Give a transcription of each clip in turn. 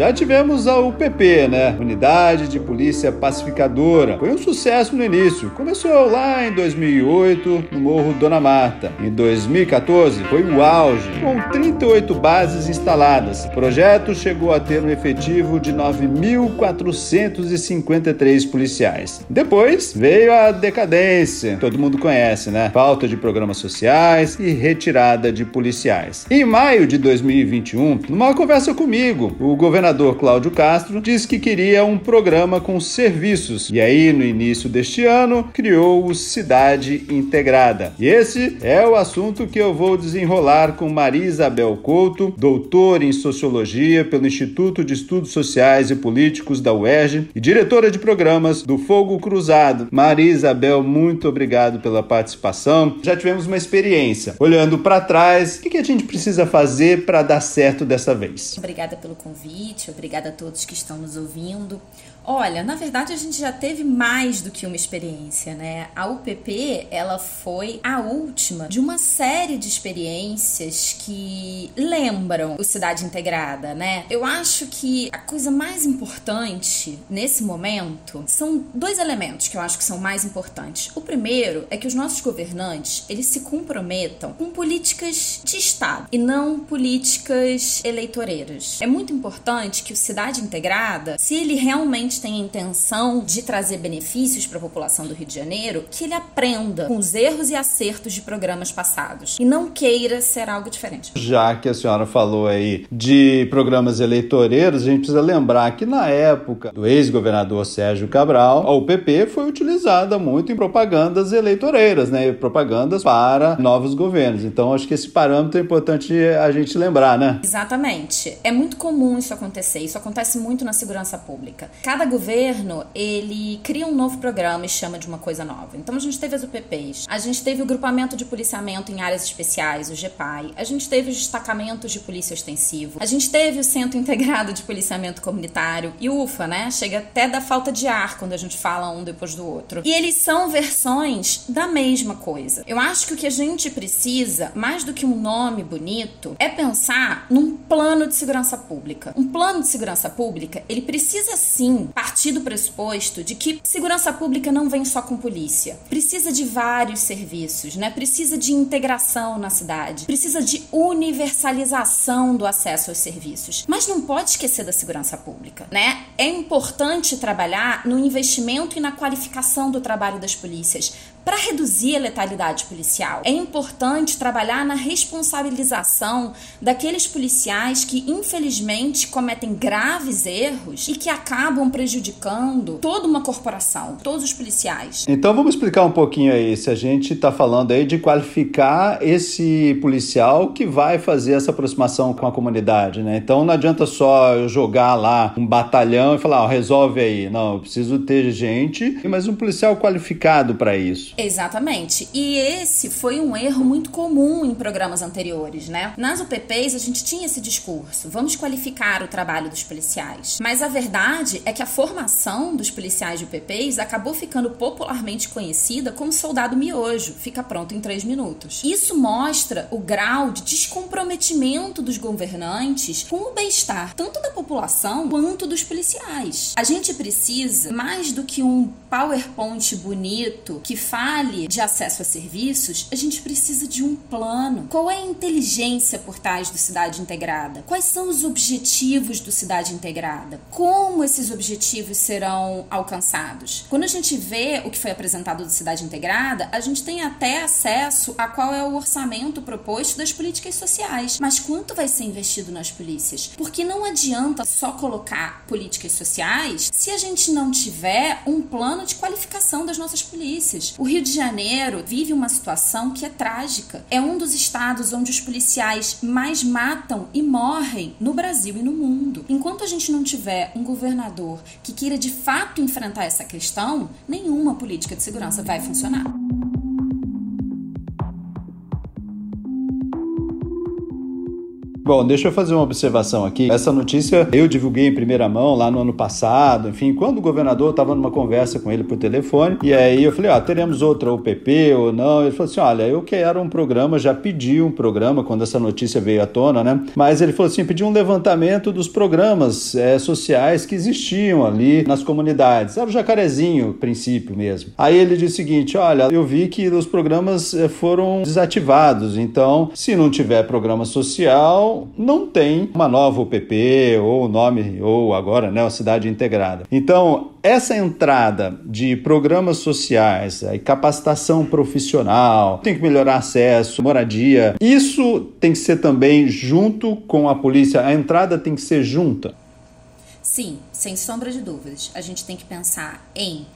Já tivemos a UPP, né? Unidade de Polícia Pacificadora. Foi um sucesso no início. Começou lá em 2008, no Morro Dona Marta. Em 2014, foi o auge, com 38 bases instaladas. O projeto chegou a ter um efetivo de 9.453 policiais. Depois veio a decadência, todo mundo conhece, né? Falta de programas sociais e retirada de policiais. Em maio de 2021, numa conversa comigo, o governador governador Cláudio Castro disse que queria um programa com serviços e aí, no início deste ano, criou o Cidade Integrada. E esse é o assunto que eu vou desenrolar com Maria Isabel Couto, doutora em Sociologia pelo Instituto de Estudos Sociais e Políticos da UERJ e diretora de programas do Fogo Cruzado. Maria Isabel, muito obrigado pela participação. Já tivemos uma experiência. Olhando para trás, o que a gente precisa fazer para dar certo dessa vez? Obrigada pelo convite, obrigada a todos que estão nos ouvindo. Olha, na verdade a gente já teve mais do que uma experiência, né? A UPP, ela foi a última de uma série de experiências que lembram o Cidade Integrada, né? Eu acho que a coisa mais importante nesse momento são dois elementos que eu acho que são mais importantes. O primeiro é que os nossos governantes, eles se comprometam com políticas de Estado e não políticas eleitoreiras. É muito importante que o Cidade Integrada, se ele realmente realmente tem a intenção de trazer benefícios para a população do Rio de Janeiro, que ele aprenda com os erros e acertos de programas passados e não queira ser algo diferente. Já que a senhora falou aí de programas eleitoreiros, a gente precisa lembrar que na época do ex-governador Sérgio Cabral, a UPP foi utilizada muito em propagandas eleitoreiras, né? Propagandas para novos governos. Então acho que esse parâmetro é importante a gente lembrar, né? Exatamente. É muito comum isso acontecer. Isso acontece muito na segurança pública. Cada cada governo ele cria um novo programa e chama de uma coisa nova. Então a gente teve as UPPs, a gente teve o grupamento de policiamento em áreas especiais, o GPAI, a gente teve os destacamentos de polícia ostensivo, a gente teve o Centro Integrado de Policiamento Comunitário e UFA, né? Chega até da falta de ar quando a gente fala um depois do outro. E eles são versões da mesma coisa. Eu acho que o que a gente precisa, mais do que um nome bonito, é pensar num plano de segurança pública. Um plano de segurança pública, ele precisa sim partir do pressuposto de que segurança pública não vem só com polícia. Precisa de vários serviços, né? Precisa de integração na cidade, precisa de universalização do acesso aos serviços. Mas não pode esquecer da segurança pública, né? É importante trabalhar no investimento e na qualificação do trabalho das polícias para reduzir a letalidade policial, é importante trabalhar na responsabilização daqueles policiais que, infelizmente, cometem graves erros e que acabam prejudicando toda uma corporação, todos os policiais. Então vamos explicar um pouquinho aí, se a gente está falando aí de qualificar esse policial que vai fazer essa aproximação com a comunidade, né? Então não adianta só eu jogar lá um batalhão e falar, resolve aí. Não, eu preciso ter gente, mas um policial qualificado para isso. Exatamente. E esse foi um erro muito comum em programas anteriores, né? Nas UPPs a gente tinha esse discurso: vamos qualificar o trabalho dos policiais. Mas a verdade é que a formação dos policiais de UPPs acabou ficando popularmente conhecida como soldado miojo, fica pronto em três minutos. Isso mostra o grau de descomprometimento dos governantes com o bem-estar tanto da população quanto dos policiais. A gente precisa mais do que um PowerPoint bonito que faz fale de acesso a serviços, a gente precisa de um plano. Qual é a inteligência por trás do Cidade Integrada? Quais são os objetivos do Cidade Integrada? Como esses objetivos serão alcançados? Quando a gente vê o que foi apresentado do Cidade Integrada, a gente tem até acesso a qual é o orçamento proposto das políticas sociais. Mas quanto vai ser investido nas polícias? Porque não adianta só colocar políticas sociais se a gente não tiver um plano de qualificação das nossas polícias. O Rio de Janeiro vive uma situação que é trágica. É um dos estados onde os policiais mais matam e morrem no Brasil e no mundo. Enquanto a gente não tiver um governador que queira de fato enfrentar essa questão, nenhuma política de segurança vai funcionar. Bom, deixa eu fazer uma observação aqui. Essa notícia eu divulguei em primeira mão lá no ano passado, enfim, quando o governador estava numa conversa com ele por telefone, e aí eu falei, ah, teremos outra UPP ou não? Ele falou assim, olha, eu quero um programa, já pedi um programa quando essa notícia veio à tona, né? Mas ele falou assim, pedi um levantamento dos programas é, sociais que existiam ali nas comunidades. Era o Jacarezinho, princípio mesmo. Aí ele disse o seguinte, olha, eu vi que os programas eh, foram desativados, então se não tiver programa social, não tem uma nova UPP ou nome, ou agora, né, uma cidade integrada. Então, essa entrada de programas sociais, e capacitação profissional, tem que melhorar acesso, moradia, isso tem que ser também junto com a polícia, a entrada tem que ser junta. Sim, sem sombra de dúvidas. A gente tem que pensar em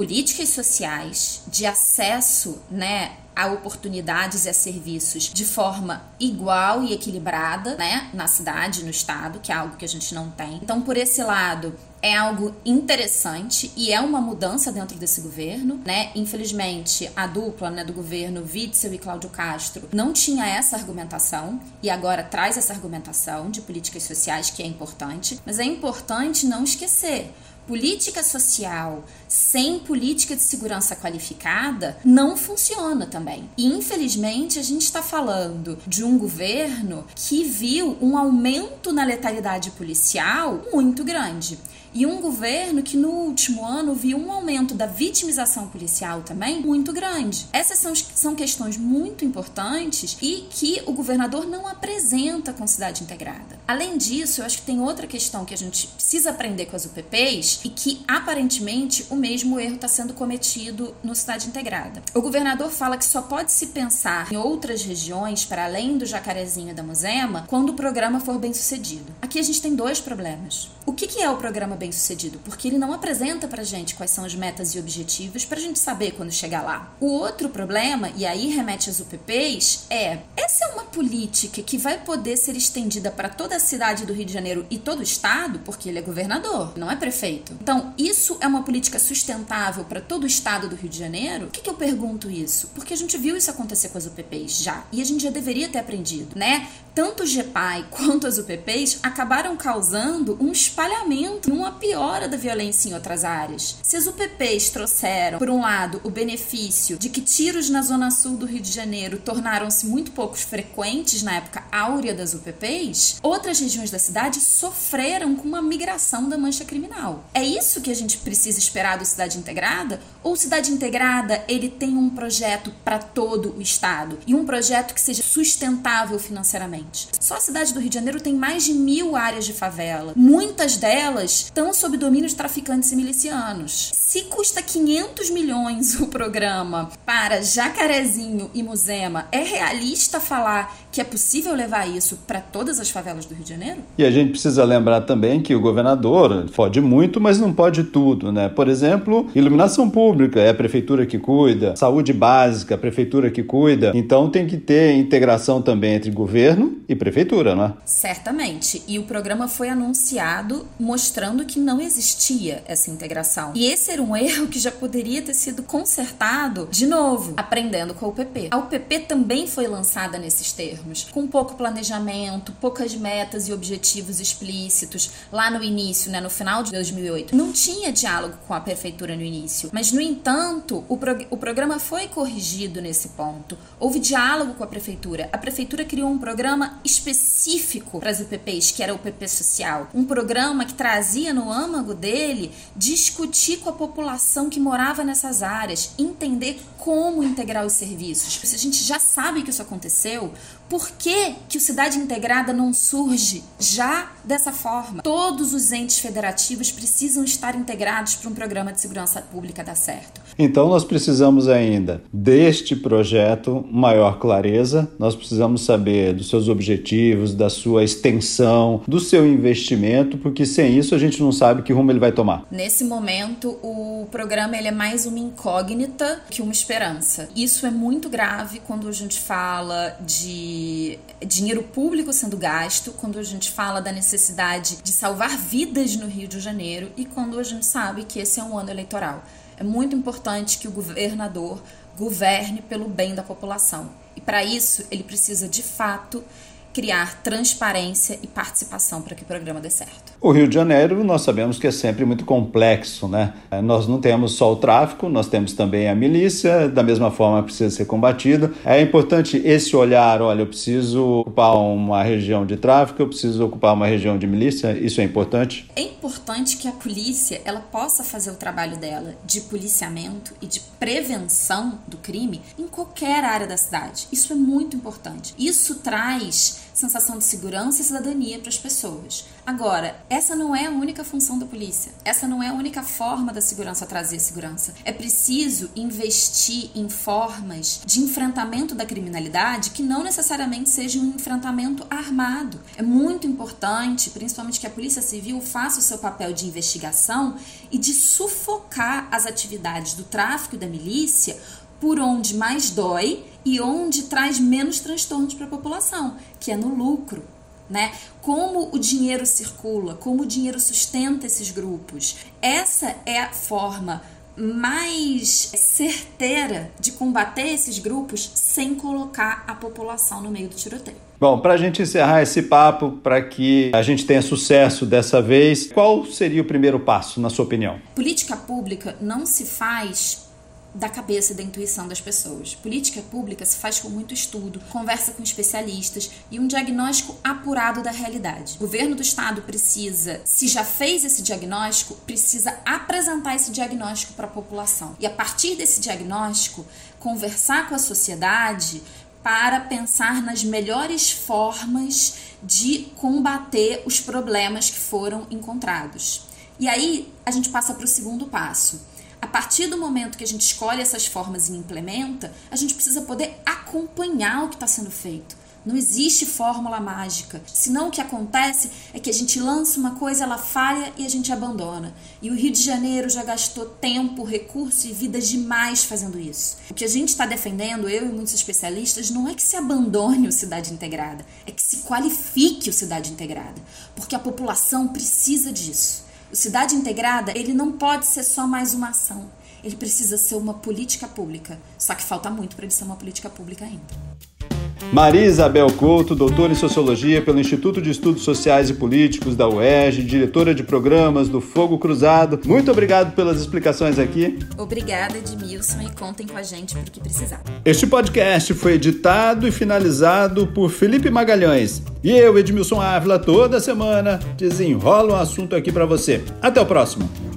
políticas sociais de acesso, né, a oportunidades e a serviços de forma igual e equilibrada, né, na cidade, no estado, que é algo que a gente não tem. Então, por esse lado, é algo interessante e é uma mudança dentro desse governo, né? Infelizmente, a dupla, né, do governo Witzel e Cláudio Castro não tinha essa argumentação e agora traz essa argumentação de políticas sociais que é importante, mas é importante não esquecer política social sem política de segurança qualificada não funciona também. E infelizmente a gente está falando de um governo que viu um aumento na letalidade policial muito grande e um governo que no último ano viu um aumento da vitimização policial também muito grande. Essas são, são questões muito importantes e que o governador não apresenta com cidade integrada. Além disso, eu acho que tem outra questão que a gente precisa aprender com as UPPs e que aparentemente o mesmo erro está sendo cometido no cidade integrada. O governador fala que só pode se pensar em outras regiões para além do Jacarezinho e da Muzema quando o programa for bem sucedido. Aqui a gente tem dois problemas. O que, que é o programa bem sucedido, porque ele não apresenta pra gente quais são as metas e objetivos pra gente saber quando chegar lá. O outro problema, e aí remete às UPPs, é essa é uma política que vai poder ser estendida para toda a cidade do Rio de Janeiro e todo o estado, porque ele é governador, não é prefeito. Então, isso é uma política sustentável para todo o estado do Rio de Janeiro? Por que, que eu pergunto isso? Porque a gente viu isso acontecer com as UPPs já, e a gente já deveria ter aprendido, né? Tanto o GEPAI quanto as UPPs acabaram causando um espalhamento, uma piora da violência em outras áreas. Se as UPPs trouxeram, por um lado, o benefício de que tiros na zona sul do Rio de Janeiro tornaram-se muito poucos frequentes na época áurea das UPPs, outras regiões da cidade sofreram com uma migração da mancha criminal. É isso que a gente precisa esperar do Cidade Integrada? Ou Cidade Integrada, ele tem um projeto para todo o estado e um projeto que seja sustentável financeiramente? Só a cidade do Rio de Janeiro tem mais de mil áreas de favela. Muitas delas estão sob domínio de traficantes e milicianos. Se custa 500 milhões o programa para Jacarezinho e Muzema, é realista falar que é possível levar isso para todas as favelas do Rio de Janeiro? E a gente precisa lembrar também que o governador pode muito, mas não pode tudo, né? Por exemplo, iluminação pública é a prefeitura que cuida, saúde básica, a prefeitura que cuida. Então tem que ter integração também entre governo e prefeitura, não é? Certamente. E o programa foi anunciado mostrando que não existia essa integração. E esse era um erro que já poderia ter sido consertado de novo, aprendendo com a UPP. A UPP também foi lançada nesses termos, com pouco planejamento, poucas metas e objetivos explícitos. Lá no início, né, no final de 2008, não tinha diálogo com a prefeitura no início. Mas, no entanto, o, prog o programa foi corrigido nesse ponto. Houve diálogo com a prefeitura. A prefeitura criou um programa específico para as UPPs, que era o UPP Social. Um programa que trazia no âmago dele discutir com a população que morava nessas áreas, entender como integrar os serviços. Se a gente já sabe que isso aconteceu, por que, que o Cidade Integrada não surge já dessa forma? Todos os entes federativos precisam estar integrados para um programa de segurança pública dar certo. Então nós precisamos ainda deste projeto maior clareza, nós precisamos saber dos seus objetivos, da sua extensão, do seu investimento, porque sem isso a gente não sabe que rumo ele vai tomar. Nesse momento, o programa ele é mais uma incógnita que uma esperança. Isso é muito grave quando a gente fala de dinheiro público sendo gasto, quando a gente fala da necessidade de salvar vidas no Rio de Janeiro e quando a gente sabe que esse é um ano eleitoral. É muito importante que o governador governe pelo bem da população. E para isso, ele precisa de fato criar transparência e participação para que o programa dê certo. O Rio de Janeiro, nós sabemos que é sempre muito complexo, né? Nós não temos só o tráfico, nós temos também a milícia, da mesma forma precisa ser combatida. É importante esse olhar, olha, eu preciso ocupar uma região de tráfico, eu preciso ocupar uma região de milícia, isso é importante? É importante que a polícia, ela possa fazer o trabalho dela de policiamento e de prevenção do crime em qualquer área da cidade. Isso é muito importante. Isso traz sensação de segurança e cidadania para as pessoas. Agora, essa não é a única função da polícia. Essa não é a única forma da segurança trazer segurança. É preciso investir em formas de enfrentamento da criminalidade que não necessariamente seja um enfrentamento armado. É muito importante, principalmente que a Polícia Civil faça o seu papel de investigação e de sufocar as atividades do tráfico e da milícia por onde mais dói e onde traz menos transtornos para a população, que é no lucro. Né? Como o dinheiro circula, como o dinheiro sustenta esses grupos. Essa é a forma mais certeira de combater esses grupos sem colocar a população no meio do tiroteio. Bom, para a gente encerrar esse papo, para que a gente tenha sucesso dessa vez, qual seria o primeiro passo, na sua opinião? Política pública não se faz da cabeça e da intuição das pessoas. Política pública se faz com muito estudo, conversa com especialistas e um diagnóstico apurado da realidade. O governo do estado precisa, se já fez esse diagnóstico, precisa apresentar esse diagnóstico para a população. E a partir desse diagnóstico, conversar com a sociedade para pensar nas melhores formas de combater os problemas que foram encontrados. E aí a gente passa para o segundo passo a partir do momento que a gente escolhe essas formas e implementa, a gente precisa poder acompanhar o que está sendo feito. Não existe fórmula mágica. Senão o que acontece é que a gente lança uma coisa, ela falha e a gente abandona. E o Rio de Janeiro já gastou tempo, recurso e vida demais fazendo isso. O que a gente está defendendo, eu e muitos especialistas, não é que se abandone o cidade integrada, é que se qualifique o cidade integrada, porque a população precisa disso. O Cidade Integrada, ele não pode ser só mais uma ação. Ele precisa ser uma política pública. Só que falta muito para ele ser uma política pública ainda. Maria Isabel Couto, doutora em Sociologia pelo Instituto de Estudos Sociais e Políticos da UERJ, diretora de programas do Fogo Cruzado. Muito obrigado pelas explicações aqui. Obrigada, Edmilson, e contem com a gente para o que precisar. Este podcast foi editado e finalizado por Felipe Magalhães. E eu, Edmilson Ávila, toda semana desenrola um assunto aqui para você. Até o próximo.